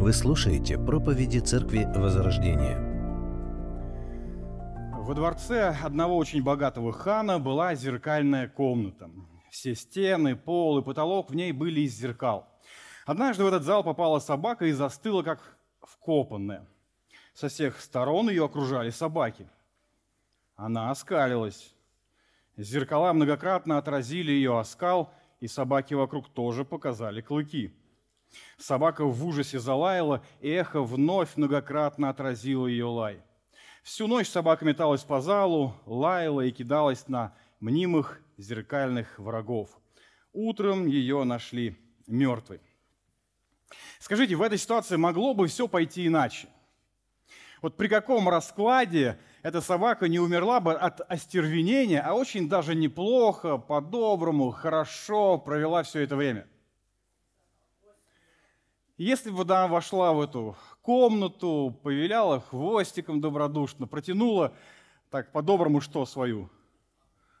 Вы слушаете проповеди Церкви Возрождения. Во дворце одного очень богатого хана была зеркальная комната. Все стены, пол и потолок в ней были из зеркал. Однажды в этот зал попала собака и застыла, как вкопанная. Со всех сторон ее окружали собаки. Она оскалилась. Зеркала многократно отразили ее оскал, и собаки вокруг тоже показали клыки – Собака в ужасе залаяла, и эхо вновь многократно отразило ее лай. Всю ночь собака металась по залу, лаяла и кидалась на мнимых зеркальных врагов. Утром ее нашли мертвой. Скажите, в этой ситуации могло бы все пойти иначе? Вот при каком раскладе эта собака не умерла бы от остервенения, а очень даже неплохо, по-доброму, хорошо провела все это время – если бы она вошла в эту комнату, повиляла хвостиком добродушно, протянула так по-доброму что свою?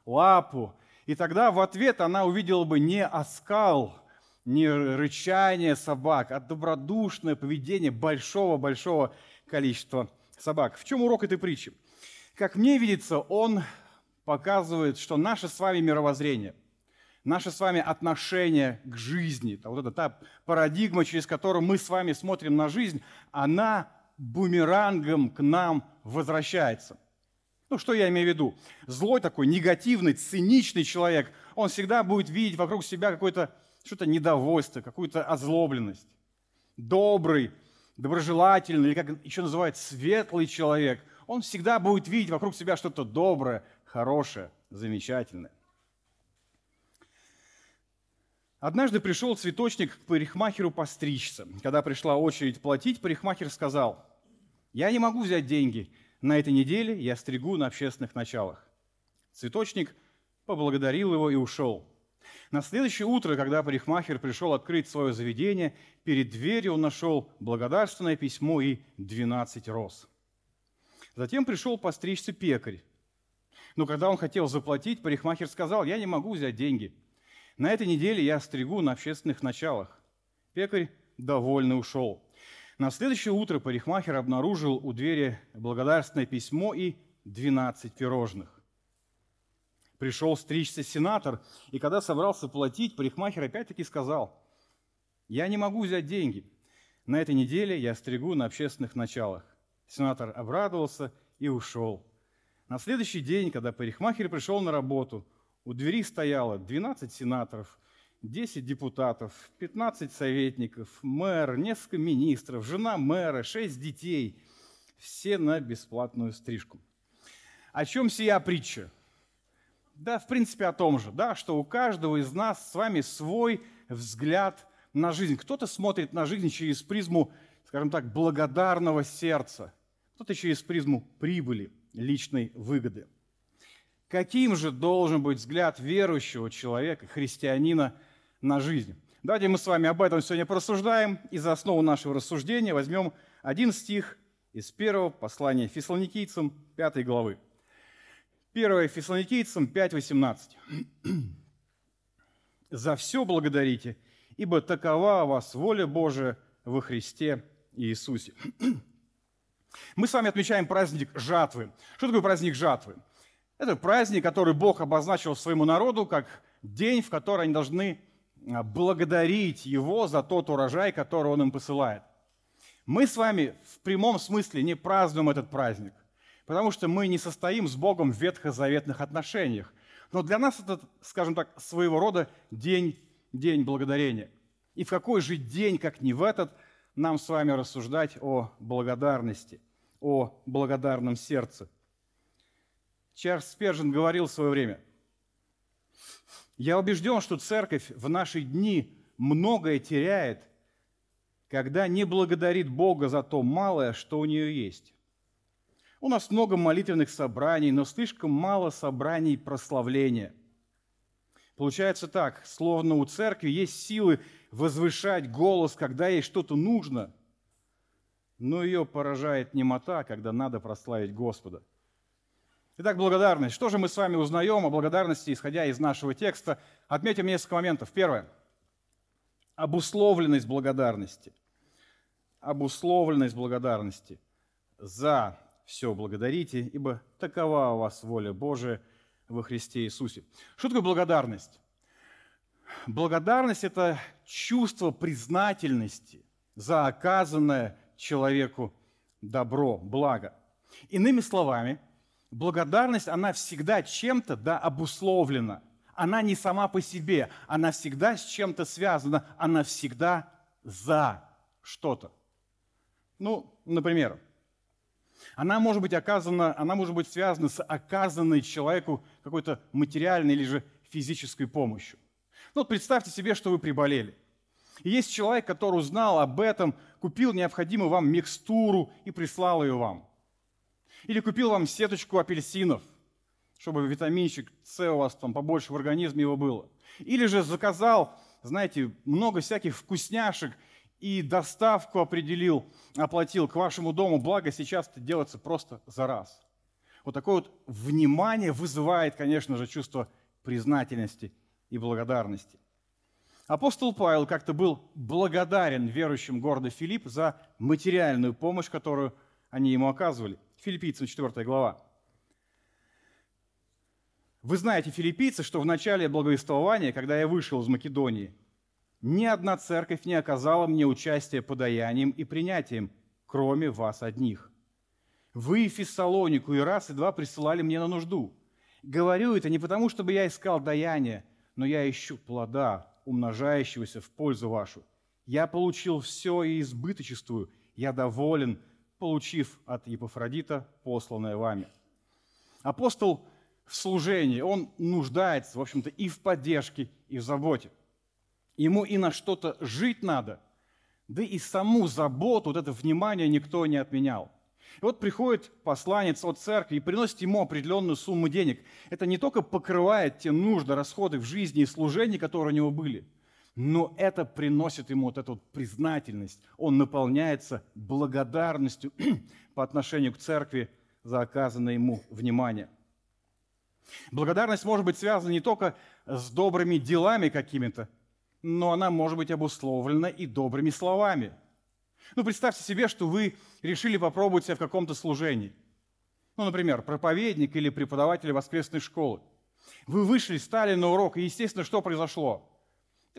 Лапу. И тогда в ответ она увидела бы не оскал, не рычание собак, а добродушное поведение большого-большого количества собак. В чем урок этой притчи? Как мне видится, он показывает, что наше с вами мировоззрение – наше с вами отношение к жизни, вот эта та парадигма, через которую мы с вами смотрим на жизнь, она бумерангом к нам возвращается. Ну, что я имею в виду? Злой такой, негативный, циничный человек, он всегда будет видеть вокруг себя какое-то что-то недовольство, какую-то озлобленность. Добрый, доброжелательный, или как еще называют, светлый человек, он всегда будет видеть вокруг себя что-то доброе, хорошее, замечательное. Однажды пришел цветочник к парикмахеру постричься. Когда пришла очередь платить, парикмахер сказал, «Я не могу взять деньги. На этой неделе я стригу на общественных началах». Цветочник поблагодарил его и ушел. На следующее утро, когда парикмахер пришел открыть свое заведение, перед дверью он нашел благодарственное письмо и 12 роз. Затем пришел постричься пекарь. Но когда он хотел заплатить, парикмахер сказал, «Я не могу взять деньги. На этой неделе я стригу на общественных началах. Пекарь довольно ушел. На следующее утро парикмахер обнаружил у двери благодарственное письмо и 12 пирожных. Пришел стричься сенатор, и когда собрался платить, парикмахер опять-таки сказал, «Я не могу взять деньги. На этой неделе я стригу на общественных началах». Сенатор обрадовался и ушел. На следующий день, когда парикмахер пришел на работу – у двери стояло 12 сенаторов, 10 депутатов, 15 советников, мэр, несколько министров, жена мэра, 6 детей. Все на бесплатную стрижку. О чем сия притча? Да, в принципе, о том же, да, что у каждого из нас с вами свой взгляд на жизнь. Кто-то смотрит на жизнь через призму, скажем так, благодарного сердца, кто-то через призму прибыли, личной выгоды – Каким же должен быть взгляд верующего человека, христианина на жизнь? Давайте мы с вами об этом сегодня порассуждаем. И за основу нашего рассуждения возьмем один стих из первого послания фессалоникийцам 5 главы. 1 фессалоникийцам 5.18. «За все благодарите, ибо такова вас воля Божия во Христе Иисусе». Мы с вами отмечаем праздник жатвы. Что такое праздник жатвы? Это праздник, который Бог обозначил своему народу как день, в который они должны а, благодарить Его за тот урожай, который Он им посылает. Мы с вами в прямом смысле не празднуем этот праздник, потому что мы не состоим с Богом в ветхозаветных отношениях. Но для нас это, скажем так, своего рода день, день благодарения. И в какой же день, как не в этот, нам с вами рассуждать о благодарности, о благодарном сердце – Чарльз Спержин говорил в свое время, «Я убежден, что церковь в наши дни многое теряет, когда не благодарит Бога за то малое, что у нее есть. У нас много молитвенных собраний, но слишком мало собраний прославления. Получается так, словно у церкви есть силы возвышать голос, когда ей что-то нужно, но ее поражает немота, когда надо прославить Господа – Итак, благодарность. Что же мы с вами узнаем о благодарности, исходя из нашего текста? Отметим несколько моментов. Первое. Обусловленность благодарности. обусловленность благодарности. За все благодарите, ибо такова у вас воля Божия во Христе Иисусе. Что такое благодарность? Благодарность – это чувство признательности за оказанное человеку добро, благо. Иными словами, благодарность, она всегда чем-то да, обусловлена. Она не сама по себе, она всегда с чем-то связана, она всегда за что-то. Ну, например, она может быть оказана, она может быть связана с оказанной человеку какой-то материальной или же физической помощью. Ну, вот представьте себе, что вы приболели. И есть человек, который узнал об этом, купил необходимую вам микстуру и прислал ее вам. Или купил вам сеточку апельсинов, чтобы витаминчик С у вас там побольше в организме его было. Или же заказал, знаете, много всяких вкусняшек и доставку определил, оплатил к вашему дому, благо сейчас это делается просто за раз. Вот такое вот внимание вызывает, конечно же, чувство признательности и благодарности. Апостол Павел как-то был благодарен верующим города Филипп за материальную помощь, которую они ему оказывали. Филиппийцам 4 глава. Вы знаете, филиппийцы, что в начале благовествования, когда я вышел из Македонии, ни одна церковь не оказала мне участия подаянием и принятием, кроме вас одних. Вы Фессалонику и раз и два присылали мне на нужду. Говорю это не потому, чтобы я искал даяние, но я ищу плода, умножающегося в пользу вашу. Я получил все и избыточествую, я доволен, получив от Епафродита посланное вами. Апостол в служении, он нуждается, в общем-то, и в поддержке, и в заботе. Ему и на что-то жить надо, да и саму заботу, вот это внимание никто не отменял. И вот приходит посланец от церкви и приносит ему определенную сумму денег. Это не только покрывает те нужды, расходы в жизни и служении, которые у него были, но это приносит ему вот эту вот признательность. Он наполняется благодарностью по отношению к церкви за оказанное ему внимание. Благодарность может быть связана не только с добрыми делами какими-то, но она может быть обусловлена и добрыми словами. Ну, представьте себе, что вы решили попробовать себя в каком-то служении. Ну, например, проповедник или преподаватель воскресной школы. Вы вышли, стали на урок, и, естественно, что произошло?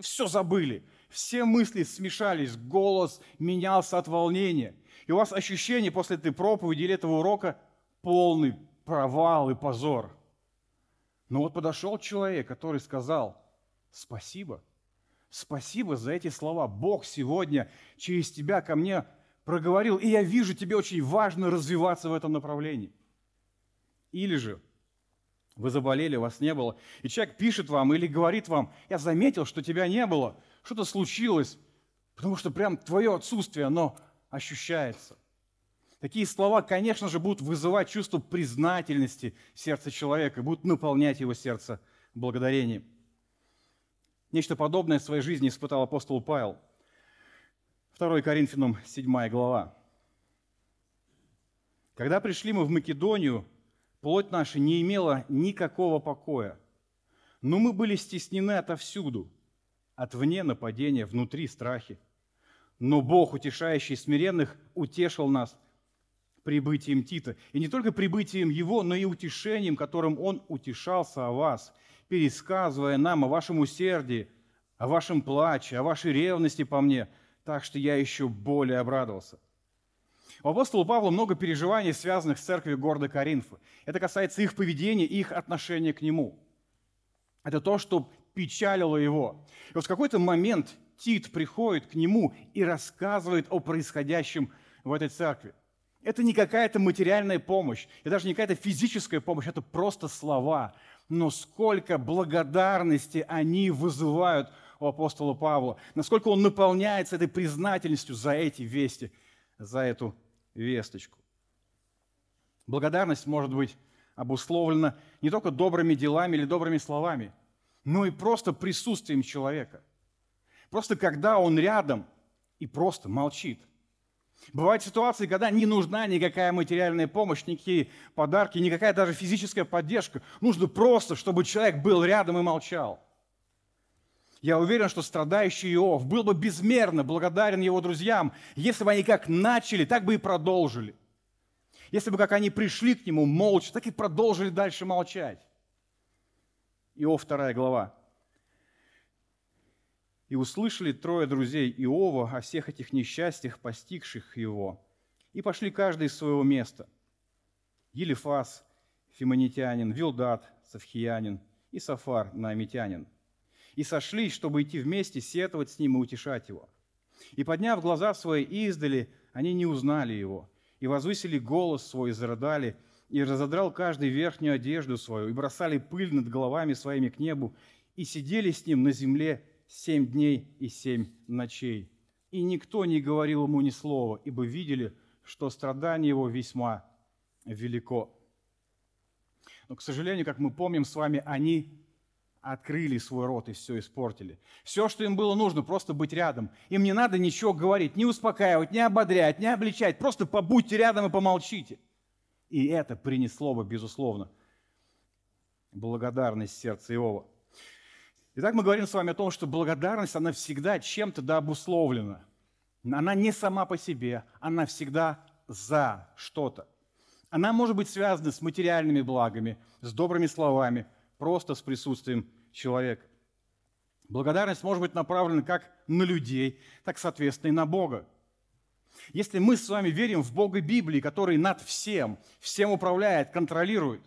Все забыли. Все мысли смешались, голос менялся от волнения. И у вас ощущение после этой проповеди или этого урока полный провал и позор. Но вот подошел человек, который сказал, спасибо – Спасибо за эти слова. Бог сегодня через тебя ко мне проговорил, и я вижу, тебе очень важно развиваться в этом направлении. Или же вы заболели, вас не было, и человек пишет вам или говорит вам, я заметил, что тебя не было, что-то случилось, потому что прям твое отсутствие, оно ощущается. Такие слова, конечно же, будут вызывать чувство признательности в сердце человека, будут наполнять его сердце благодарением. Нечто подобное в своей жизни испытал апостол Павел. 2 Коринфянам 7 глава. Когда пришли мы в Македонию, плоть наша не имела никакого покоя, но мы были стеснены отовсюду, от вне нападения, внутри страхи. Но Бог, утешающий смиренных, утешил нас прибытием Тита. И не только прибытием его, но и утешением, которым он утешался о вас – пересказывая нам о вашем усердии, о вашем плаче, о вашей ревности по мне, так что я еще более обрадовался. У апостола Павла много переживаний, связанных с церковью города Коринфа. Это касается их поведения и их отношения к нему. Это то, что печалило его. И вот в какой-то момент Тит приходит к нему и рассказывает о происходящем в этой церкви. Это не какая-то материальная помощь, это даже не какая-то физическая помощь, это просто слова, но сколько благодарности они вызывают у апостола Павла, насколько он наполняется этой признательностью за эти вести, за эту весточку. Благодарность может быть обусловлена не только добрыми делами или добрыми словами, но и просто присутствием человека. Просто когда он рядом и просто молчит. Бывают ситуации, когда не нужна никакая материальная помощь, никакие подарки, никакая даже физическая поддержка. Нужно просто, чтобы человек был рядом и молчал. Я уверен, что страдающий Иов был бы безмерно благодарен его друзьям, если бы они как начали, так бы и продолжили. Если бы как они пришли к нему молча, так и продолжили дальше молчать. Иов, вторая глава. «И услышали трое друзей Иова о всех этих несчастьях, постигших его, и пошли каждый из своего места. Елифас, фимонитянин, Вилдат, Савхиянин и Сафар, наамитянин – и сошлись, чтобы идти вместе, сетовать с ним и утешать его. И, подняв глаза свои издали, они не узнали его, и возвысили голос свой, и зарыдали, и разодрал каждый верхнюю одежду свою, и бросали пыль над головами своими к небу, и сидели с ним на земле семь дней и семь ночей. И никто не говорил ему ни слова, ибо видели, что страдание его весьма велико. Но, к сожалению, как мы помним с вами, они открыли свой рот и все испортили. Все, что им было нужно, просто быть рядом. Им не надо ничего говорить, не успокаивать, не ободрять, не обличать. Просто побудьте рядом и помолчите. И это принесло бы, безусловно, благодарность сердца Иова. Итак, мы говорим с вами о том, что благодарность, она всегда чем-то да обусловлена. Она не сама по себе, она всегда за что-то. Она может быть связана с материальными благами, с добрыми словами – просто с присутствием человека. Благодарность может быть направлена как на людей, так, соответственно, и на Бога. Если мы с вами верим в Бога Библии, который над всем, всем управляет, контролирует,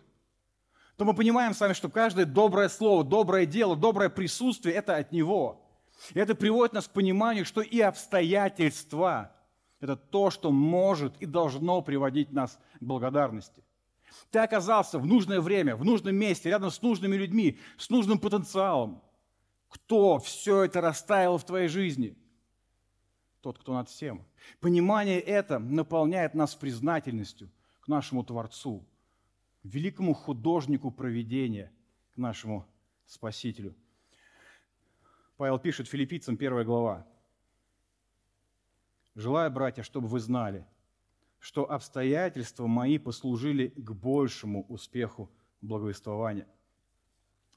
то мы понимаем с вами, что каждое доброе слово, доброе дело, доброе присутствие – это от Него. И это приводит нас к пониманию, что и обстоятельства – это то, что может и должно приводить нас к благодарности. Ты оказался в нужное время, в нужном месте, рядом с нужными людьми, с нужным потенциалом. Кто все это расставил в твоей жизни? Тот, кто над всем. Понимание это наполняет нас признательностью к нашему Творцу, великому художнику проведения, к нашему Спасителю. Павел пишет филиппийцам, первая глава. «Желаю, братья, чтобы вы знали, что обстоятельства мои послужили к большему успеху благовествования.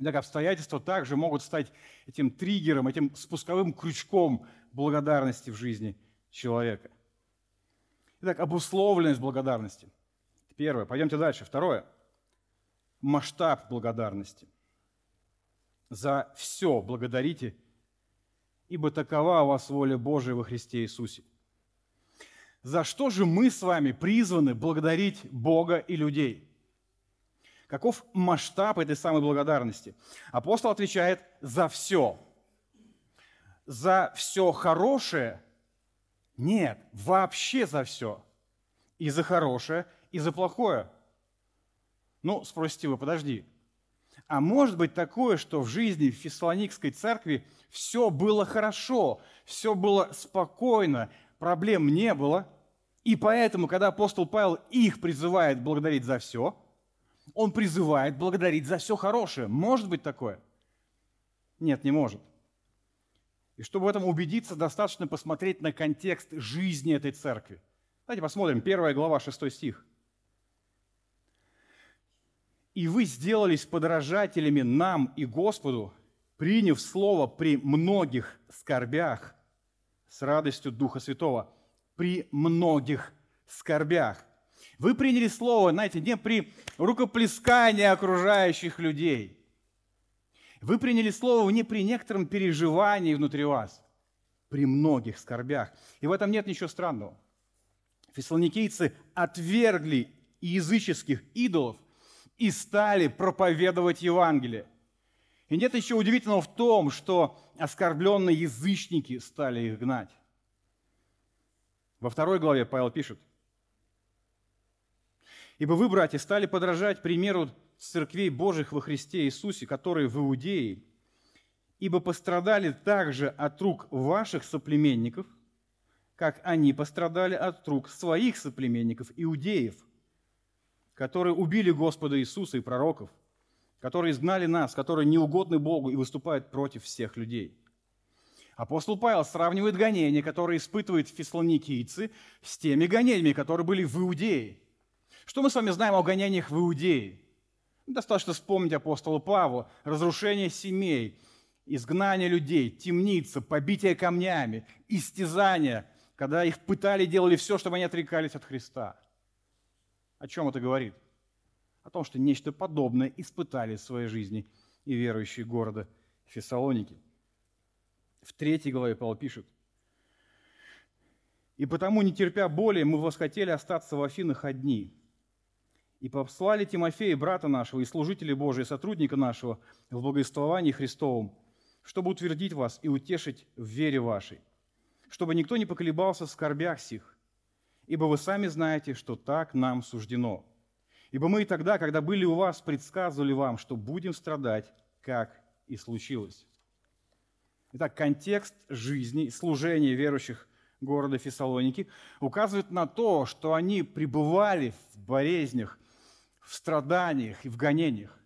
Так обстоятельства также могут стать этим триггером, этим спусковым крючком благодарности в жизни человека. Итак, обусловленность благодарности. Первое. Пойдемте дальше. Второе. Масштаб благодарности. За все благодарите, ибо такова у вас воля Божия во Христе Иисусе. За что же мы с вами призваны благодарить Бога и людей? Каков масштаб этой самой благодарности? Апостол отвечает «за все». За все хорошее? Нет, вообще за все. И за хорошее, и за плохое. Ну, спросите вы, подожди. А может быть такое, что в жизни Фессалоникской церкви все было хорошо, все было спокойно, проблем не было – и поэтому, когда апостол Павел их призывает благодарить за все, он призывает благодарить за все хорошее. Может быть такое? Нет, не может. И чтобы в этом убедиться, достаточно посмотреть на контекст жизни этой церкви. Давайте посмотрим, первая глава, 6 стих. «И вы сделались подражателями нам и Господу, приняв слово при многих скорбях с радостью Духа Святого» при многих скорбях. Вы приняли слово, знаете, не при рукоплескании окружающих людей. Вы приняли слово не при некотором переживании внутри вас, при многих скорбях. И в этом нет ничего странного. Фессалоникийцы отвергли языческих идолов и стали проповедовать Евангелие. И нет ничего удивительного в том, что оскорбленные язычники стали их гнать. Во второй главе Павел пишет, «Ибо вы, братья, стали подражать примеру церквей Божьих во Христе Иисусе, которые в Иудее, ибо пострадали также от рук ваших соплеменников, как они пострадали от рук своих соплеменников, иудеев, которые убили Господа Иисуса и пророков, которые изгнали нас, которые неугодны Богу и выступают против всех людей». Апостол Павел сравнивает гонения, которые испытывают фессалоникийцы, с теми гонениями, которые были в Иудее. Что мы с вами знаем о гонениях в Иудее? Достаточно вспомнить апостола Павла, разрушение семей, изгнание людей, темница, побитие камнями, истязания, когда их пытали, делали все, чтобы они отрекались от Христа. О чем это говорит? О том, что нечто подобное испытали в своей жизни и верующие города Фессалоники. В третьей главе Павел пишет, «И потому, не терпя боли, мы восхотели остаться в Афинах одни, и послали Тимофея, брата нашего, и служителя Божия, сотрудника нашего в благовествовании Христовом, чтобы утвердить вас и утешить в вере вашей, чтобы никто не поколебался в скорбях сих, ибо вы сами знаете, что так нам суждено. Ибо мы и тогда, когда были у вас, предсказывали вам, что будем страдать, как и случилось. Итак, контекст жизни, служения верующих города Фессалоники указывает на то, что они пребывали в болезнях, в страданиях и в гонениях.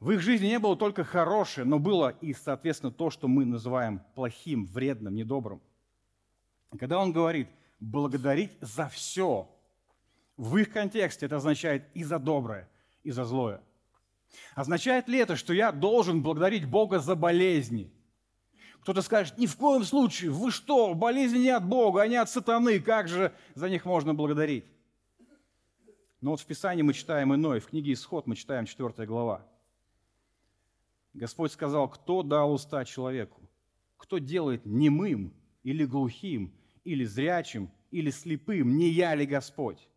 В их жизни не было только хорошее, но было и, соответственно, то, что мы называем плохим, вредным, недобрым. Когда он говорит «благодарить за все», в их контексте это означает и за доброе, и за злое. Означает ли это, что я должен благодарить Бога за болезни? Кто-то скажет, ни в коем случае, вы что, болезни не от Бога, они от сатаны, как же за них можно благодарить? Но вот в Писании мы читаем иное, в книге Исход мы читаем 4 глава. Господь сказал, кто дал уста человеку? Кто делает немым или глухим, или зрячим, или слепым? Не я ли Господь?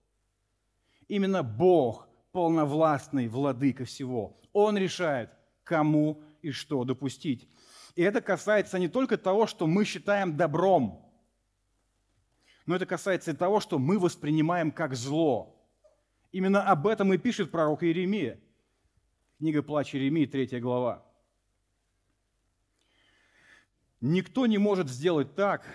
Именно Бог, полновластный владыка всего. Он решает, кому и что допустить. И это касается не только того, что мы считаем добром, но это касается и того, что мы воспринимаем как зло. Именно об этом и пишет пророк Иеремия. Книга «Плач Иеремии», 3 глава. Никто не может сделать так,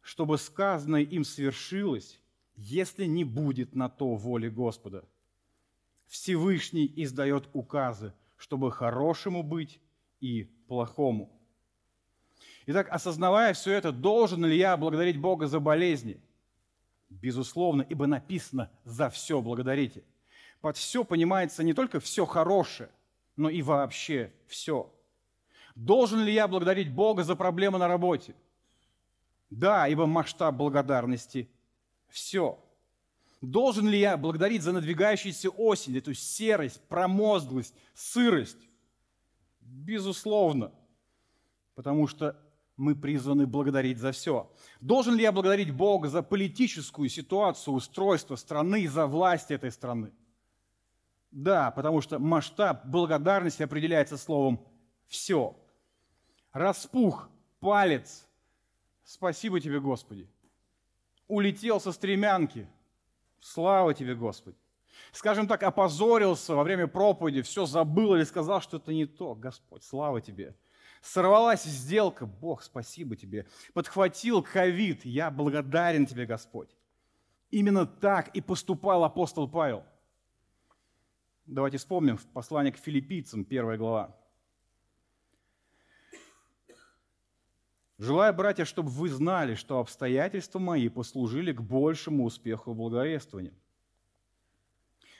чтобы сказанное им свершилось, если не будет на то воли Господа. Всевышний издает указы, чтобы хорошему быть и плохому. Итак, осознавая все это, должен ли я благодарить Бога за болезни? Безусловно, ибо написано «за все благодарите». Под все понимается не только все хорошее, но и вообще все. Должен ли я благодарить Бога за проблемы на работе? Да, ибо масштаб благодарности – все. Должен ли я благодарить за надвигающуюся осень, эту серость, промозглость, сырость? Безусловно, потому что мы призваны благодарить за все. Должен ли я благодарить Бога за политическую ситуацию, устройство страны, за власть этой страны? Да, потому что масштаб благодарности определяется словом «все». Распух палец. Спасибо тебе, Господи. Улетел со стремянки. Слава тебе, Господи. Скажем так, опозорился во время проповеди, все забыл или сказал что это не то. Господь, слава тебе. Сорвалась сделка, Бог, спасибо тебе. Подхватил ковид, я благодарен тебе, Господь. Именно так и поступал апостол Павел. Давайте вспомним послание к филиппийцам, первая глава. Желаю, братья, чтобы вы знали, что обстоятельства мои послужили к большему успеху в благовествовании.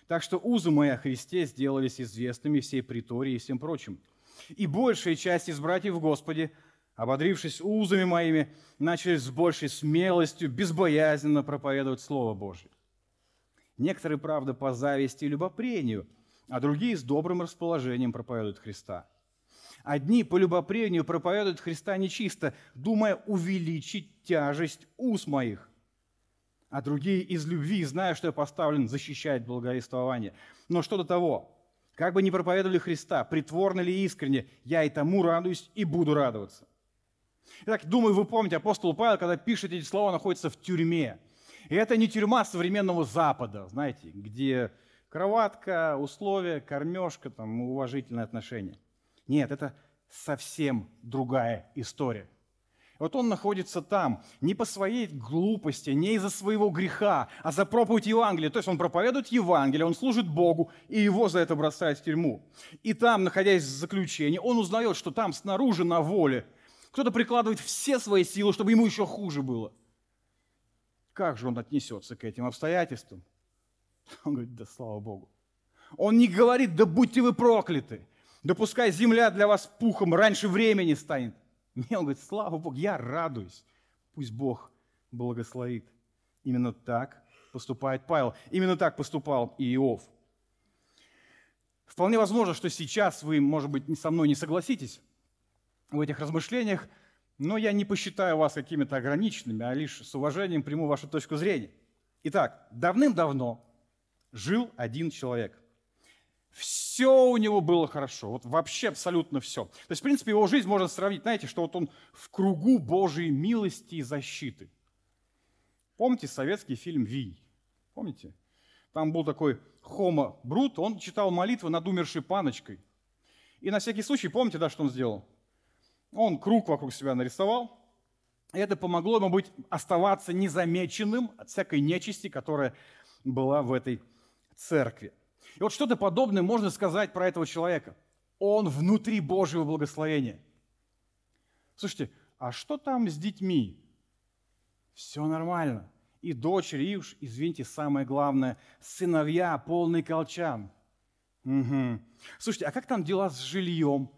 Так что узы мои о Христе сделались известными всей притории и всем прочим – и большая часть из братьев в Господе, ободрившись узами моими, начали с большей смелостью, безбоязненно проповедовать Слово Божье. Некоторые, правда, по зависти и любопрению, а другие с добрым расположением проповедуют Христа. Одни по любопрению проповедуют Христа нечисто, думая увеличить тяжесть уз моих, а другие из любви, зная, что я поставлен защищать благовествование. Но что до того? Как бы ни проповедовали Христа, притворно ли искренне, я и тому радуюсь и буду радоваться. Итак, думаю, вы помните, апостол Павел, когда пишет эти слова, находится в тюрьме. И это не тюрьма современного Запада, знаете, где кроватка, условия, кормежка, там, уважительное отношение. Нет, это совсем другая история. Вот он находится там не по своей глупости, не из-за своего греха, а за проповедь Евангелия. То есть он проповедует Евангелие, он служит Богу, и его за это бросают в тюрьму. И там, находясь в заключении, он узнает, что там снаружи на воле кто-то прикладывает все свои силы, чтобы ему еще хуже было. Как же он отнесется к этим обстоятельствам? Он говорит, да слава Богу. Он не говорит, да будьте вы прокляты. Да пускай земля для вас пухом раньше времени станет. Мне он говорит, слава Богу, я радуюсь. Пусть Бог благословит. Именно так поступает Павел. Именно так поступал и Иов. Вполне возможно, что сейчас вы, может быть, со мной не согласитесь в этих размышлениях, но я не посчитаю вас какими-то ограниченными, а лишь с уважением приму вашу точку зрения. Итак, давным-давно жил один человек. Все у него было хорошо, вот вообще абсолютно все. То есть, в принципе, его жизнь можно сравнить, знаете, что вот он в кругу Божьей милости и защиты. Помните советский фильм «Вий»? Помните? Там был такой Хома Брут, он читал молитвы над умершей паночкой. И на всякий случай, помните, да, что он сделал? Он круг вокруг себя нарисовал, и это помогло ему быть, оставаться незамеченным от всякой нечисти, которая была в этой церкви. И вот что-то подобное можно сказать про этого человека. Он внутри Божьего благословения. Слушайте, а что там с детьми? Все нормально. И дочери, и уж, извините, самое главное, сыновья, полный колчан. Угу. Слушайте, а как там дела с жильем?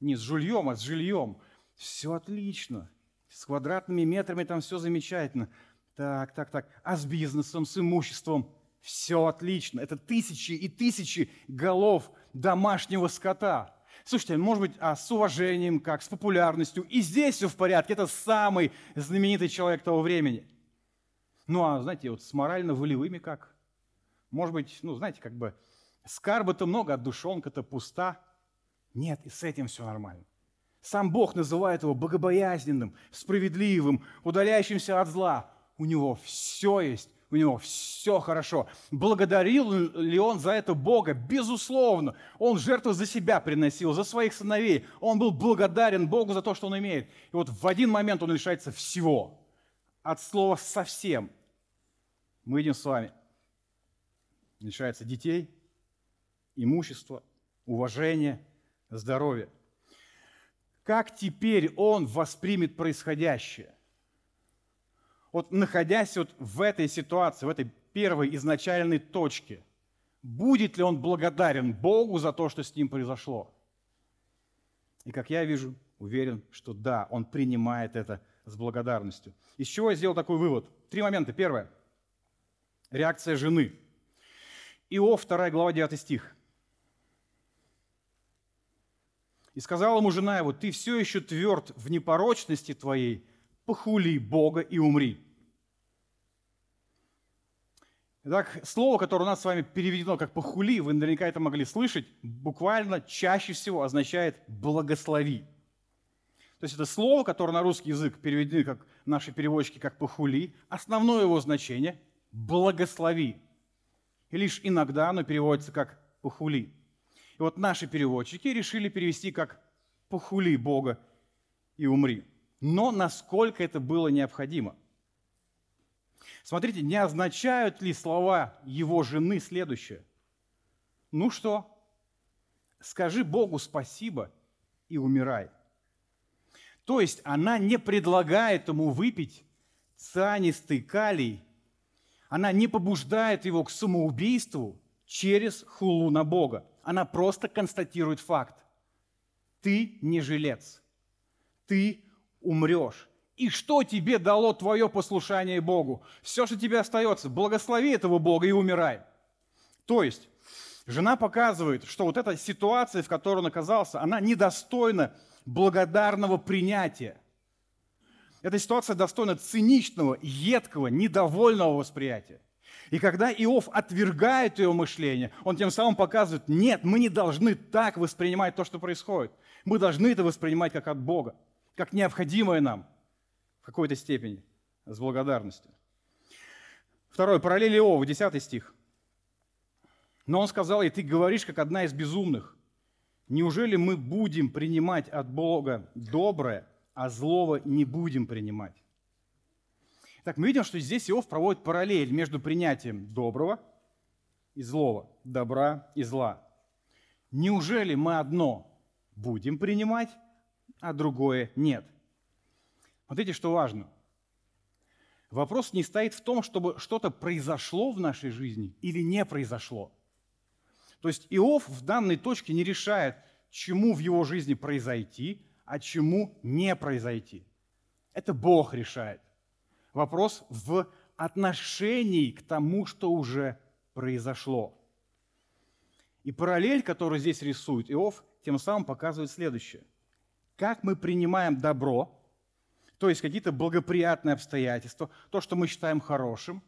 Не с жильем, а с жильем. Все отлично. С квадратными метрами там все замечательно. Так, так, так. А с бизнесом, с имуществом? Все отлично. Это тысячи и тысячи голов домашнего скота. Слушайте, может быть, а с уважением, как, с популярностью. И здесь все в порядке. Это самый знаменитый человек того времени. Ну, а, знаете, вот с морально-волевыми как? Может быть, ну, знаете, как бы скарба-то много, а душонка-то пуста. Нет, и с этим все нормально. Сам Бог называет его богобоязненным, справедливым, удаляющимся от зла. У него все есть, у него все хорошо. Благодарил ли он за это Бога? Безусловно. Он жертву за себя приносил, за своих сыновей. Он был благодарен Богу за то, что он имеет. И вот в один момент он лишается всего. От слова «совсем». Мы видим с вами. Лишается детей, имущества, уважения, здоровья. Как теперь он воспримет происходящее? Вот находясь вот в этой ситуации, в этой первой изначальной точке, будет ли он благодарен Богу за то, что с ним произошло? И как я вижу, уверен, что да, он принимает это с благодарностью. Из чего я сделал такой вывод? Три момента. Первое. Реакция жены. Иов, 2 глава, 9 стих. «И сказала ему жена его, ты все еще тверд в непорочности твоей, похули Бога и умри. Итак, слово, которое у нас с вами переведено как «похули», вы наверняка это могли слышать, буквально чаще всего означает «благослови». То есть это слово, которое на русский язык переведено как наши переводчики как «похули», основное его значение – «благослови». И лишь иногда оно переводится как «похули». И вот наши переводчики решили перевести как «похули Бога и умри» но насколько это было необходимо. Смотрите, не означают ли слова его жены следующее? Ну что, скажи Богу спасибо и умирай. То есть она не предлагает ему выпить цианистый калий, она не побуждает его к самоубийству через хулу на Бога. Она просто констатирует факт. Ты не жилец. Ты умрешь. И что тебе дало твое послушание Богу? Все, что тебе остается, благослови этого Бога и умирай. То есть, жена показывает, что вот эта ситуация, в которой он оказался, она недостойна благодарного принятия. Эта ситуация достойна циничного, едкого, недовольного восприятия. И когда Иов отвергает ее мышление, он тем самым показывает, нет, мы не должны так воспринимать то, что происходит. Мы должны это воспринимать как от Бога как необходимое нам в какой-то степени, с благодарностью. Второй, параллель Иова, 10 стих. Но он сказал, и ты говоришь, как одна из безумных. Неужели мы будем принимать от Бога доброе, а злого не будем принимать? Так, мы видим, что здесь Иов проводит параллель между принятием доброго и злого, добра и зла. Неужели мы одно будем принимать, а другое нет. Смотрите, что важно. Вопрос не стоит в том, чтобы что-то произошло в нашей жизни или не произошло. То есть Иов в данной точке не решает, чему в его жизни произойти, а чему не произойти. Это Бог решает. Вопрос в отношении к тому, что уже произошло. И параллель, которую здесь рисует Иов, тем самым показывает следующее. Как мы принимаем добро, то есть какие-то благоприятные обстоятельства, то, что мы считаем хорошим,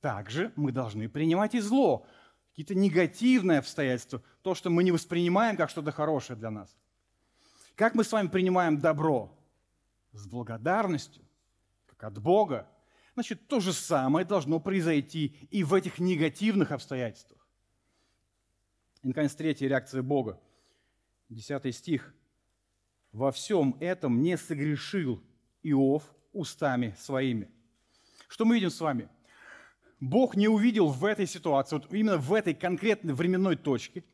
также мы должны принимать и зло, какие-то негативные обстоятельства, то, что мы не воспринимаем как что-то хорошее для нас. Как мы с вами принимаем добро? С благодарностью, как от Бога. Значит, то же самое должно произойти и в этих негативных обстоятельствах. И, наконец, третья реакция Бога. Десятый стих. «Во всем этом не согрешил Иов устами своими». Что мы видим с вами? Бог не увидел в этой ситуации, вот именно в этой конкретной временной точке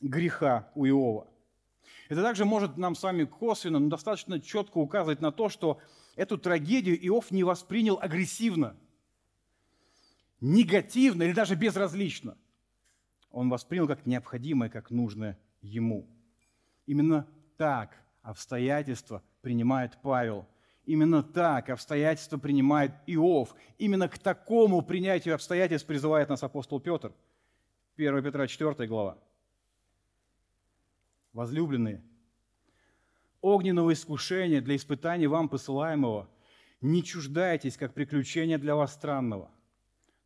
греха у Иова. Это также может нам с вами косвенно, но достаточно четко указывать на то, что эту трагедию Иов не воспринял агрессивно, негативно или даже безразлично. Он воспринял как необходимое, как нужное ему. Именно так обстоятельства принимает Павел. Именно так обстоятельства принимает Иов. Именно к такому принятию обстоятельств призывает нас апостол Петр. 1 Петра 4 глава. Возлюбленные, огненного искушения для испытаний вам посылаемого не чуждайтесь, как приключения для вас странного.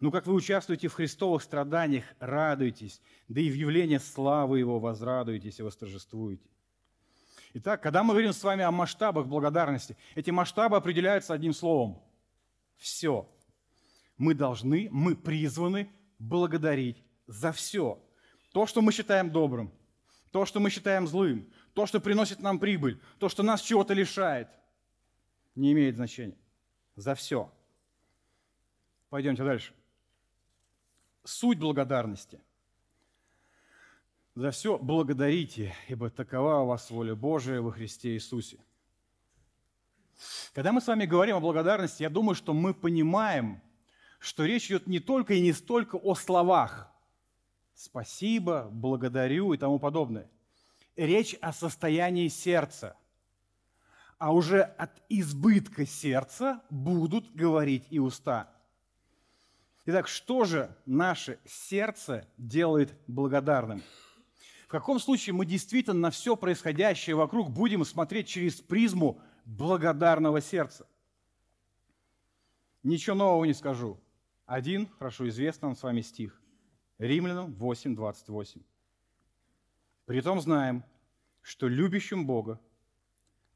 Но как вы участвуете в христовых страданиях, радуйтесь, да и в явлении славы Его возрадуйтесь и восторжествуете. Итак, когда мы говорим с вами о масштабах благодарности, эти масштабы определяются одним словом – все. Мы должны, мы призваны благодарить за все. То, что мы считаем добрым, то, что мы считаем злым, то, что приносит нам прибыль, то, что нас чего-то лишает, не имеет значения. За все. Пойдемте дальше. Суть благодарности. За все благодарите, ибо такова у вас воля Божия во Христе Иисусе. Когда мы с вами говорим о благодарности, я думаю, что мы понимаем, что речь идет не только и не столько о словах, спасибо, благодарю и тому подобное. Речь о состоянии сердца. А уже от избытка сердца будут говорить и уста. Итак, что же наше сердце делает благодарным? В каком случае мы действительно на все происходящее вокруг будем смотреть через призму благодарного сердца? Ничего нового не скажу. Один хорошо известный нам с вами стих – Римлянам 8, 28. Притом знаем, что любящим Бога,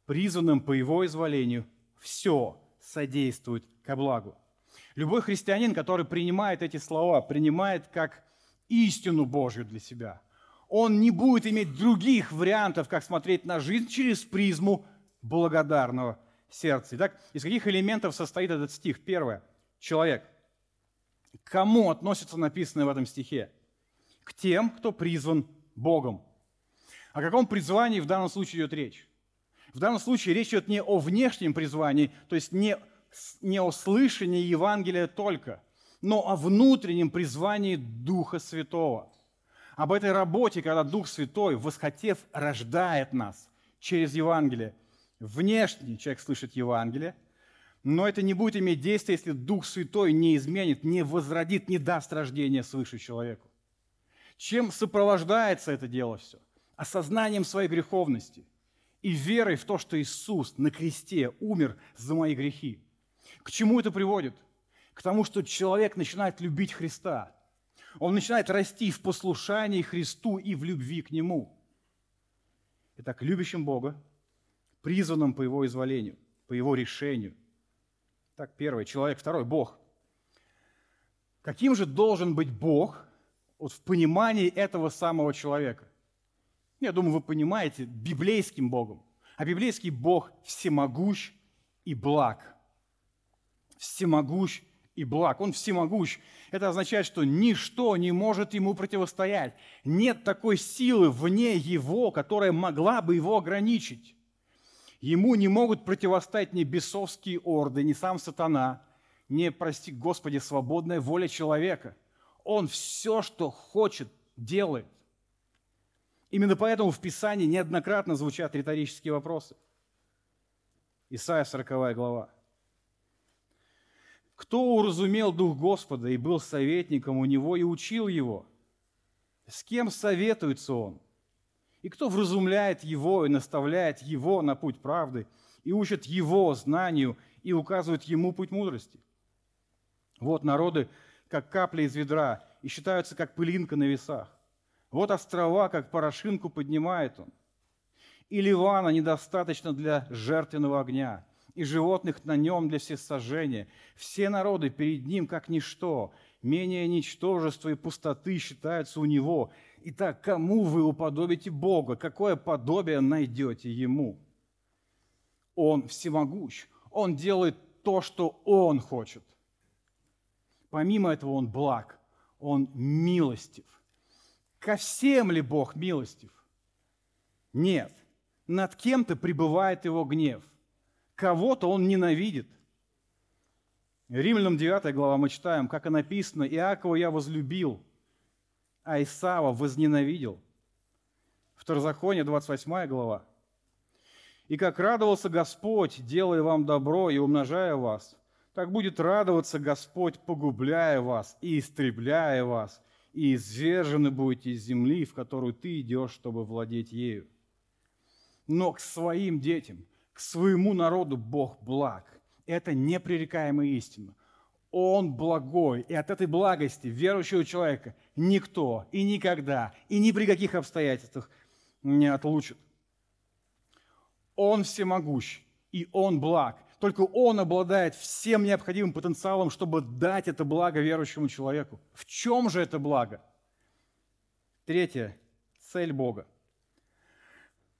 призванным по Его изволению, все содействует ко благу. Любой христианин, который принимает эти слова, принимает как истину Божью для себя, он не будет иметь других вариантов, как смотреть на жизнь через призму благодарного сердца. Итак, из каких элементов состоит этот стих? Первое. Человек. К кому относится написанное в этом стихе? К тем, кто призван Богом. О каком призвании в данном случае идет речь? В данном случае речь идет не о внешнем призвании, то есть не, не о слышании Евангелия только, но о внутреннем призвании Духа Святого. Об этой работе, когда Дух Святой, восхотев, рождает нас через Евангелие. Внешне человек слышит Евангелие – но это не будет иметь действия, если Дух Святой не изменит, не возродит, не даст рождения свыше человеку. Чем сопровождается это дело все? Осознанием своей греховности и верой в то, что Иисус на кресте умер за мои грехи. К чему это приводит? К тому, что человек начинает любить Христа. Он начинает расти в послушании Христу и в любви к Нему. Итак, любящим Бога, призванным по Его изволению, по Его решению, так, первый человек, второй – Бог. Каким же должен быть Бог вот в понимании этого самого человека? Я думаю, вы понимаете, библейским Богом. А библейский Бог всемогущ и благ. Всемогущ и благ. Он всемогущ. Это означает, что ничто не может ему противостоять. Нет такой силы вне его, которая могла бы его ограничить. Ему не могут противостоять ни бесовские орды, ни сам сатана, ни, прости Господи, свободная воля человека. Он все, что хочет, делает. Именно поэтому в Писании неоднократно звучат риторические вопросы. Исайя 40 глава. Кто уразумел Дух Господа и был советником у Него и учил Его? С кем советуется Он? И кто вразумляет Его и наставляет Его на путь правды, и учит Его знанию и указывает Ему путь мудрости? Вот народы, как капли из ведра, и считаются, как пылинка на весах. Вот острова, как порошинку поднимает он. И Ливана недостаточно для жертвенного огня, и животных на нем для всесожжения. Все народы перед ним, как ничто, менее ничтожества и пустоты считаются у него. Итак, кому вы уподобите Бога? Какое подобие найдете ему? Он всемогущ. Он делает то, что он хочет. Помимо этого он благ, он милостив – Ко всем ли Бог милостив? Нет. Над кем-то пребывает его гнев. Кого-то он ненавидит. Римлянам 9 глава мы читаем, как и написано, «Иакова я возлюбил, а Исава возненавидел». Второзаконие, 28 глава. «И как радовался Господь, делая вам добро и умножая вас, так будет радоваться Господь, погубляя вас и истребляя вас, и извержены будете из земли, в которую ты идешь, чтобы владеть ею. Но к своим детям, к своему народу Бог благ. Это непререкаемая истина. Он благой, и от этой благости верующего человека никто и никогда, и ни при каких обстоятельствах не отлучит. Он всемогущ, и Он благ. Только Он обладает всем необходимым потенциалом, чтобы дать это благо верующему человеку. В чем же это благо? Третье. Цель Бога.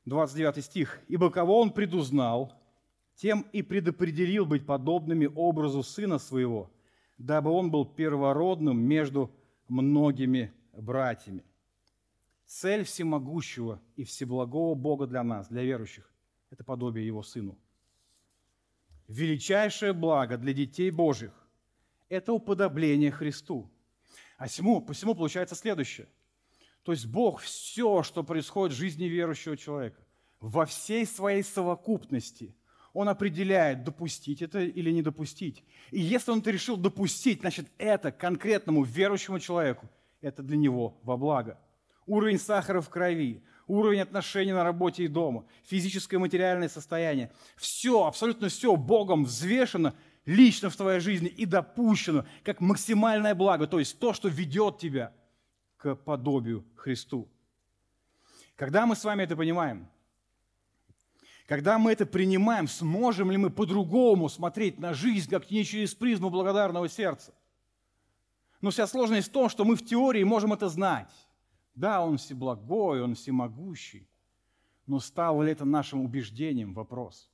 29 стих. «Ибо кого Он предузнал, тем и предопределил быть подобными образу Сына Своего, дабы Он был первородным между многими братьями». Цель всемогущего и всеблагого Бога для нас, для верующих, это подобие Его Сыну – величайшее благо для детей Божьих – это уподобление Христу. А всему, посему получается следующее. То есть Бог все, что происходит в жизни верующего человека, во всей своей совокупности, Он определяет, допустить это или не допустить. И если Он это решил допустить, значит, это конкретному верующему человеку, это для него во благо. Уровень сахара в крови, уровень отношений на работе и дома, физическое и материальное состояние. Все, абсолютно все Богом взвешено лично в твоей жизни и допущено как максимальное благо, то есть то, что ведет тебя к подобию Христу. Когда мы с вами это понимаем, когда мы это принимаем, сможем ли мы по-другому смотреть на жизнь, как не через призму благодарного сердца? Но вся сложность в том, что мы в теории можем это знать. Да, Он всеблагой, Он всемогущий, но стало ли это нашим убеждением? Вопрос.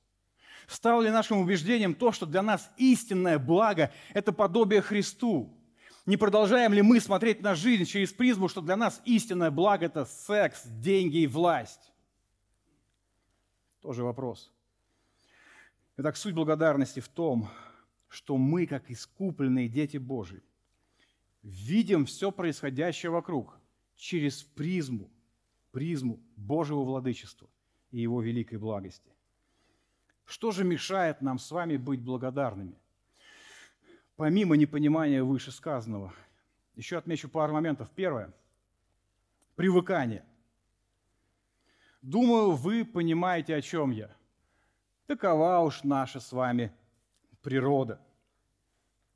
Стало ли нашим убеждением то, что для нас истинное благо – это подобие Христу? Не продолжаем ли мы смотреть на жизнь через призму, что для нас истинное благо – это секс, деньги и власть? Тоже вопрос. Итак, суть благодарности в том, что мы, как искупленные дети Божьи, видим все происходящее вокруг через призму, призму Божьего владычества и Его великой благости. Что же мешает нам с вами быть благодарными? Помимо непонимания вышесказанного, еще отмечу пару моментов. Первое – привыкание. Думаю, вы понимаете, о чем я. Такова уж наша с вами природа.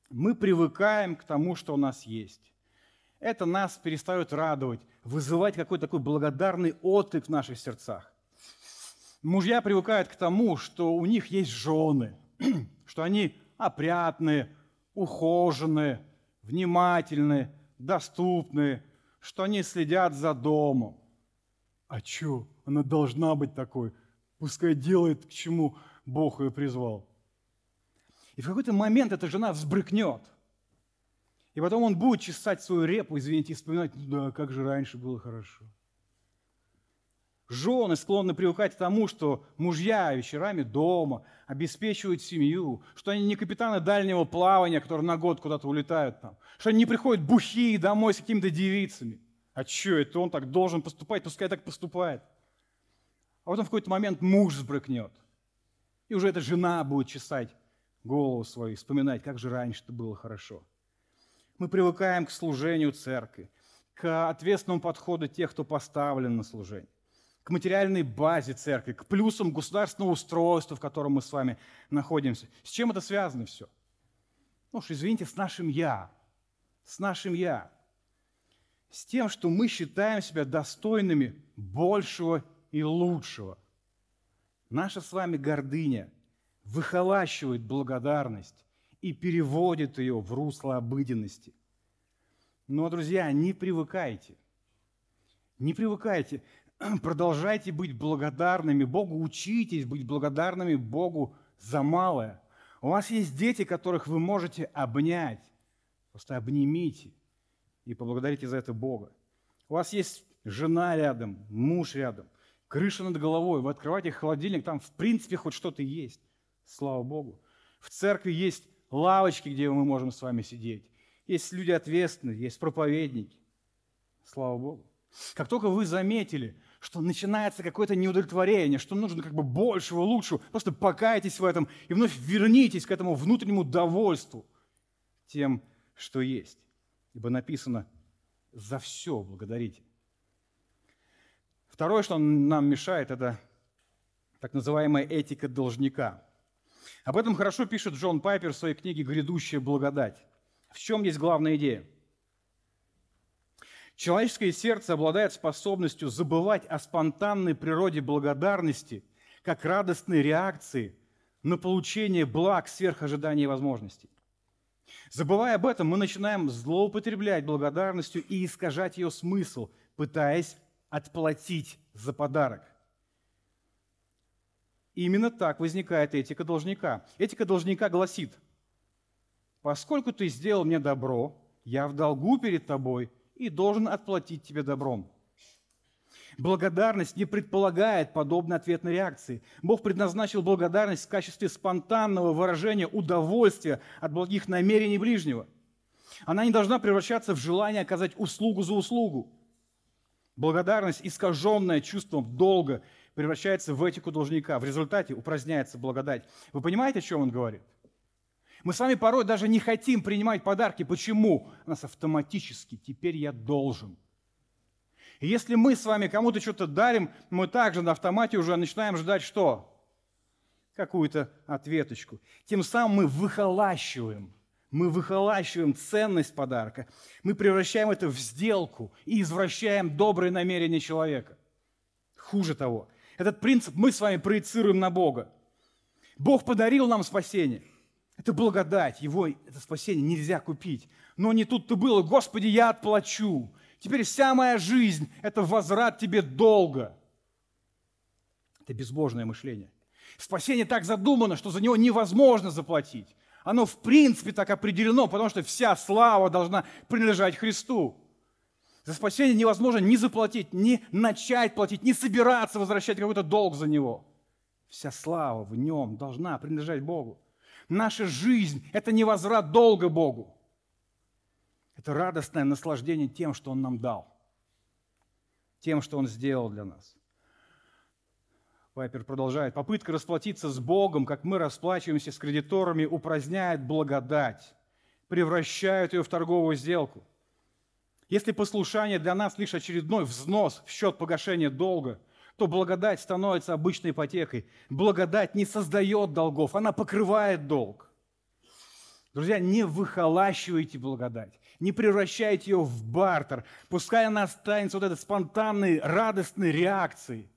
Мы привыкаем к тому, что у нас есть это нас перестает радовать, вызывать какой-то такой благодарный отклик в наших сердцах. Мужья привыкают к тому, что у них есть жены, что они опрятные, ухоженные, внимательные, доступные, что они следят за домом. А что? Она должна быть такой. Пускай делает, к чему Бог ее призвал. И в какой-то момент эта жена взбрыкнет – и потом он будет чесать свою репу, извините, и вспоминать, да, как же раньше было хорошо. Жены склонны привыкать к тому, что мужья вечерами дома обеспечивают семью, что они не капитаны дальнего плавания, которые на год куда-то улетают там, что они не приходят бухие домой с какими-то девицами. А что это он так должен поступать? Пускай так поступает. А потом в какой-то момент муж сбрыкнет. И уже эта жена будет чесать голову свою, вспоминать, как же раньше-то было хорошо. Мы привыкаем к служению церкви, к ответственному подходу тех, кто поставлен на служение, к материальной базе церкви, к плюсам государственного устройства, в котором мы с вами находимся. С чем это связано все? Ну уж извините, с нашим «я», с нашим «я», с тем, что мы считаем себя достойными большего и лучшего. Наша с вами гордыня выхолащивает благодарность и переводит ее в русло обыденности. Но, друзья, не привыкайте. Не привыкайте. Продолжайте быть благодарными Богу, учитесь быть благодарными Богу за малое. У вас есть дети, которых вы можете обнять. Просто обнимите и поблагодарите за это Бога. У вас есть жена рядом, муж рядом – крыша над головой, вы открываете холодильник, там в принципе хоть что-то есть. Слава Богу. В церкви есть лавочки, где мы можем с вами сидеть. Есть люди ответственные, есть проповедники. Слава Богу. Как только вы заметили, что начинается какое-то неудовлетворение, что нужно как бы большего, лучшего, просто покайтесь в этом и вновь вернитесь к этому внутреннему довольству тем, что есть. Ибо написано «за все благодарите». Второе, что нам мешает, это так называемая этика должника. Об этом хорошо пишет Джон Пайпер в своей книге «Грядущая благодать». В чем есть главная идея? Человеческое сердце обладает способностью забывать о спонтанной природе благодарности как радостной реакции на получение благ сверх ожиданий и возможностей. Забывая об этом, мы начинаем злоупотреблять благодарностью и искажать ее смысл, пытаясь отплатить за подарок. Именно так возникает этика должника. Этика должника гласит, поскольку ты сделал мне добро, я в долгу перед тобой и должен отплатить тебе добром. Благодарность не предполагает подобной ответной реакции. Бог предназначил благодарность в качестве спонтанного выражения удовольствия от благих намерений ближнего. Она не должна превращаться в желание оказать услугу за услугу. Благодарность, искаженная чувством долга, превращается в этику должника. В результате упраздняется благодать. Вы понимаете, о чем он говорит? Мы с вами порой даже не хотим принимать подарки. Почему? У нас автоматически теперь я должен. И если мы с вами кому-то что-то дарим, мы также на автомате уже начинаем ждать что? Какую-то ответочку. Тем самым мы выхолащиваем мы выхолащиваем ценность подарка, мы превращаем это в сделку и извращаем добрые намерения человека. Хуже того, этот принцип мы с вами проецируем на Бога. Бог подарил нам спасение. Это благодать, его, это спасение нельзя купить. Но не тут-то было, Господи, я отплачу. Теперь вся моя жизнь – это возврат тебе долга. Это безбожное мышление. Спасение так задумано, что за него невозможно заплатить. Оно в принципе так определено, потому что вся слава должна принадлежать Христу. За спасение невозможно ни заплатить, ни начать платить, ни собираться возвращать какой-то долг за него. Вся слава в нем должна принадлежать Богу. Наша жизнь – это не возврат долга Богу. Это радостное наслаждение тем, что Он нам дал, тем, что Он сделал для нас. Пайпер продолжает. Попытка расплатиться с Богом, как мы расплачиваемся с кредиторами, упраздняет благодать, превращает ее в торговую сделку. Если послушание для нас лишь очередной взнос в счет погашения долга, то благодать становится обычной ипотекой. Благодать не создает долгов, она покрывает долг. Друзья, не выхолащивайте благодать, не превращайте ее в бартер. Пускай она останется вот этой спонтанной, радостной реакцией.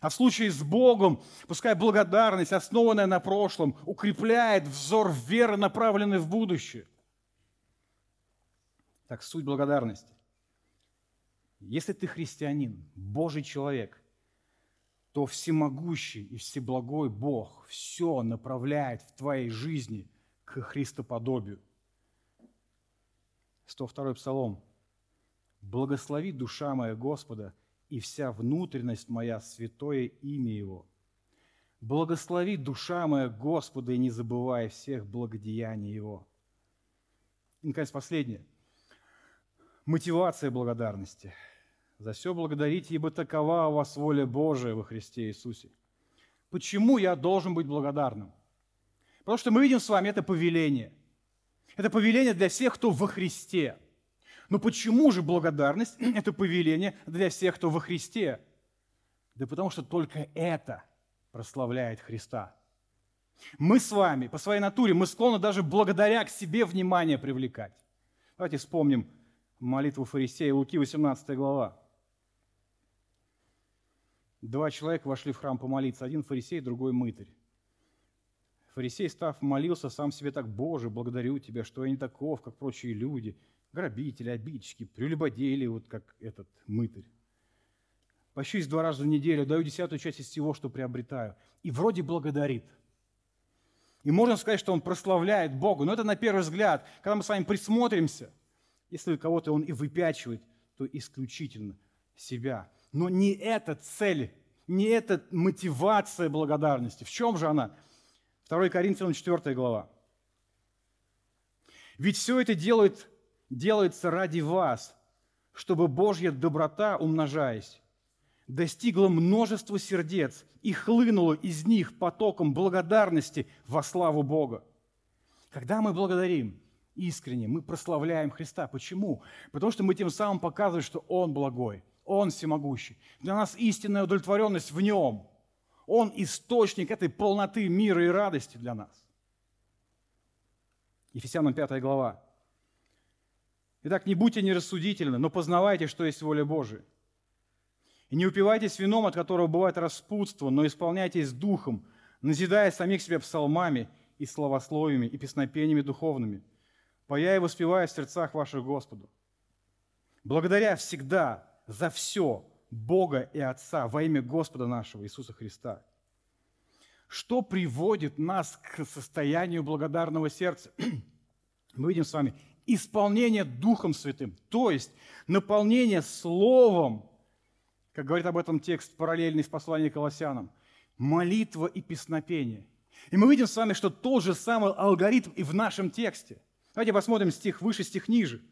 А в случае с Богом, пускай благодарность, основанная на прошлом, укрепляет взор веры, направленный в будущее. Так, суть благодарности. Если ты христианин, Божий человек, то всемогущий и всеблагой Бог все направляет в твоей жизни к Христоподобию. 102 Псалом. «Благослови душа моя Господа, и вся внутренность моя святое имя Его. Благослови душа моя Господа, и не забывай всех благодеяний Его. И, наконец, последнее. мотивация благодарности. За все благодарите, ибо такова у вас воля Божия во Христе Иисусе. Почему я должен быть благодарным? Потому что мы видим с вами это повеление. Это повеление для всех, кто во Христе. Но почему же благодарность – это повеление для всех, кто во Христе? Да потому что только это прославляет Христа. Мы с вами, по своей натуре, мы склонны даже благодаря к себе внимание привлекать. Давайте вспомним молитву фарисея Луки, 18 глава. Два человека вошли в храм помолиться, один фарисей, другой мытарь. Фарисей, став, молился сам себе так, «Боже, благодарю Тебя, что я не таков, как прочие люди, грабители, обидчики, прелюбодеи, вот как этот мытарь. Пощусь два раза в неделю, даю десятую часть из всего, что приобретаю». И вроде благодарит. И можно сказать, что он прославляет Бога, но это на первый взгляд. Когда мы с вами присмотримся, если кого-то он и выпячивает, то исключительно себя. Но не эта цель, не эта мотивация благодарности. В чем же она? 2 Коринфянам 4 глава. Ведь все это делает, делается ради вас, чтобы Божья доброта, умножаясь, достигла множества сердец и хлынула из них потоком благодарности во славу Бога. Когда мы благодарим искренне, мы прославляем Христа. Почему? Потому что мы тем самым показываем, что Он благой, Он всемогущий. Для нас истинная удовлетворенность в Нем – он источник этой полноты мира и радости для нас. Ефесянам 5 глава. Итак, не будьте нерассудительны, но познавайте, что есть воля Божия. И не упивайтесь вином, от которого бывает распутство, но исполняйтесь духом, назидая самих себя псалмами и словословиями и песнопениями духовными, поя и воспевая в сердцах ваших Господу. Благодаря всегда за все Бога и Отца во имя Господа нашего Иисуса Христа. Что приводит нас к состоянию благодарного сердца? Мы видим с вами исполнение Духом Святым, то есть наполнение Словом, как говорит об этом текст параллельный с посланием Колоссянам, молитва и песнопение. И мы видим с вами, что тот же самый алгоритм и в нашем тексте. Давайте посмотрим стих выше, стих ниже.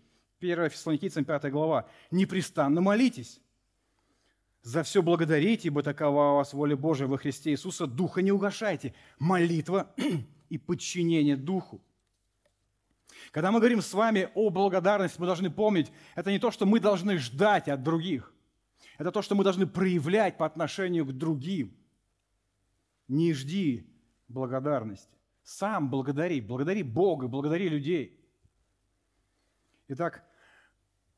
1 Фессалоникийцам 5 глава. «Непрестанно молитесь, за все благодарите, ибо такова у вас воля Божия во Христе Иисуса. Духа не угошайте. Молитва и подчинение Духу. Когда мы говорим с вами о благодарности, мы должны помнить, это не то, что мы должны ждать от других. Это то, что мы должны проявлять по отношению к другим. Не жди благодарности. Сам благодари. Благодари Бога, благодари людей. Итак,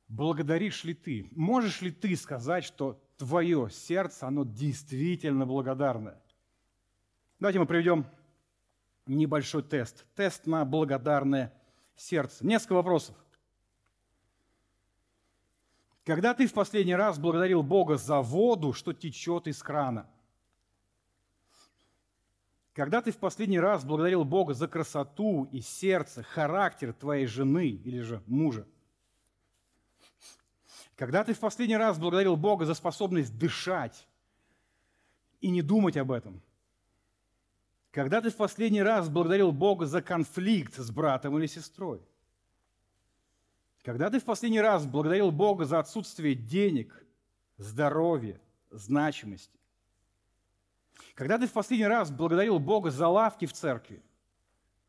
благодаришь ли ты? Можешь ли ты сказать, что твое сердце, оно действительно благодарное? Давайте мы проведем небольшой тест. Тест на благодарное сердце. Несколько вопросов. Когда ты в последний раз благодарил Бога за воду, что течет из крана? Когда ты в последний раз благодарил Бога за красоту и сердце, характер твоей жены или же мужа? Когда ты в последний раз благодарил Бога за способность дышать и не думать об этом? Когда ты в последний раз благодарил Бога за конфликт с братом или сестрой? Когда ты в последний раз благодарил Бога за отсутствие денег, здоровья, значимости? Когда ты в последний раз благодарил Бога за лавки в церкви,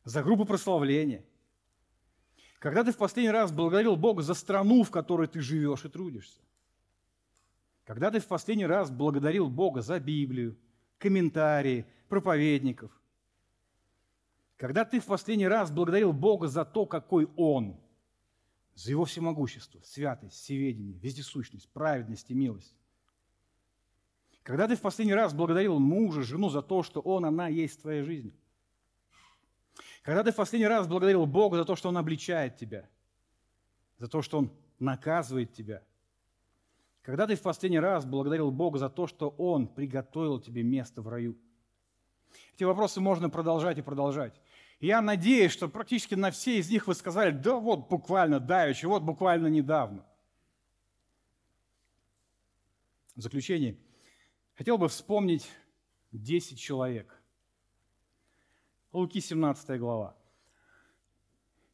за группу прославления – когда ты в последний раз благодарил Бога за страну, в которой ты живешь и трудишься? Когда ты в последний раз благодарил Бога за Библию, комментарии, проповедников? Когда ты в последний раз благодарил Бога за то, какой Он, за Его всемогущество, святость, всеведение, вездесущность, праведность и милость? Когда ты в последний раз благодарил мужа, жену за то, что он, она есть в твоей жизни – когда ты в последний раз благодарил Бога за то, что Он обличает тебя, за то, что Он наказывает тебя? Когда ты в последний раз благодарил Бога за то, что Он приготовил тебе место в раю? Эти вопросы можно продолжать и продолжать. Я надеюсь, что практически на все из них вы сказали, да вот буквально давеча, вот буквально недавно. В заключение, хотел бы вспомнить 10 человек, Луки 17 глава.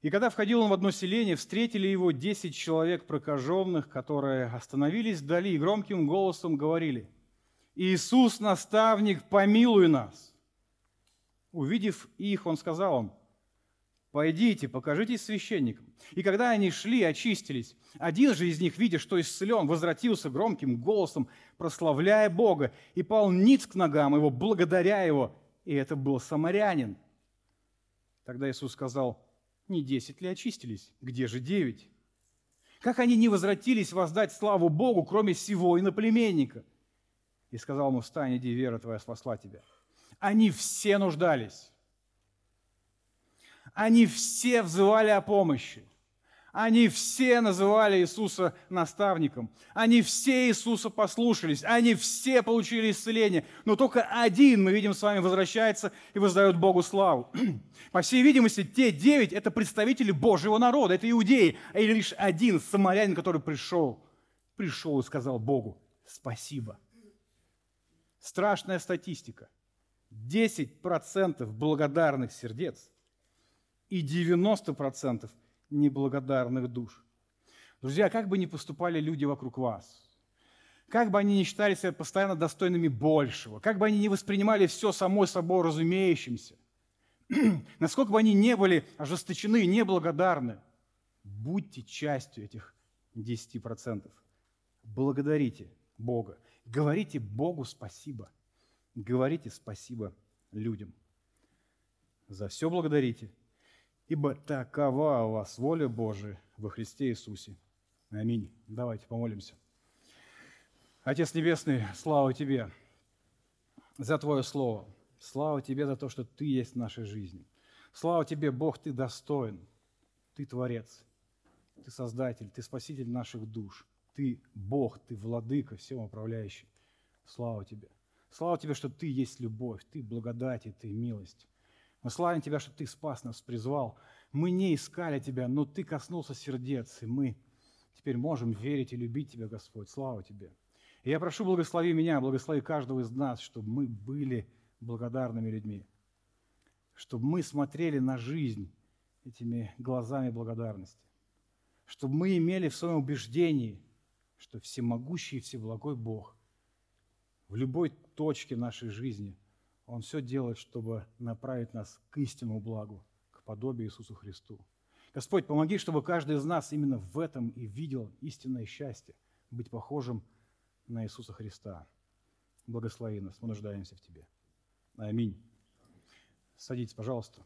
И когда входил он в одно селение, встретили его десять человек прокаженных, которые остановились вдали и громким голосом говорили, «Иисус, наставник, помилуй нас!» Увидев их, он сказал им, «Пойдите, покажитесь священникам». И когда они шли, очистились, один же из них, видя, что исцелен, возвратился громким голосом, прославляя Бога, и пал ниц к ногам его, благодаря его, и это был самарянин. Тогда Иисус сказал, не десять ли очистились? Где же девять? Как они не возвратились воздать славу Богу, кроме сего иноплеменника? И сказал ему, встань, иди, вера твоя спасла тебя. Они все нуждались. Они все взывали о помощи. Они все называли Иисуса наставником. Они все Иисуса послушались. Они все получили исцеление. Но только один, мы видим, с вами возвращается и воздает Богу славу. По всей видимости, те девять – это представители Божьего народа, это иудеи. А лишь один самарянин, который пришел, пришел и сказал Богу спасибо. Страшная статистика. 10% благодарных сердец и 90% неблагодарных душ. Друзья, как бы ни поступали люди вокруг вас, как бы они не считали себя постоянно достойными большего, как бы они не воспринимали все само собой разумеющимся, насколько бы они не были ожесточены и неблагодарны, будьте частью этих 10%. Благодарите Бога. Говорите Богу спасибо. Говорите спасибо людям. За все благодарите – ибо такова у вас воля Божия во Христе Иисусе. Аминь. Давайте помолимся. Отец Небесный, слава Тебе за Твое Слово. Слава Тебе за то, что Ты есть в нашей жизни. Слава Тебе, Бог, Ты достоин. Ты Творец. Ты Создатель, Ты Спаситель наших душ. Ты Бог, Ты Владыка, всем управляющий. Слава Тебе. Слава Тебе, что Ты есть любовь, Ты благодать и Ты милость. Мы славим Тебя, что Ты спас нас, призвал. Мы не искали Тебя, но Ты коснулся сердец, и мы теперь можем верить и любить Тебя, Господь. Слава Тебе. И я прошу, благослови меня, благослови каждого из нас, чтобы мы были благодарными людьми, чтобы мы смотрели на жизнь этими глазами благодарности, чтобы мы имели в своем убеждении, что всемогущий и всеблагой Бог в любой точке нашей жизни – он все делает, чтобы направить нас к истинному благу, к подобию Иисусу Христу. Господь, помоги, чтобы каждый из нас именно в этом и видел истинное счастье, быть похожим на Иисуса Христа. Благослови нас, мы нуждаемся в Тебе. Аминь. Садитесь, пожалуйста.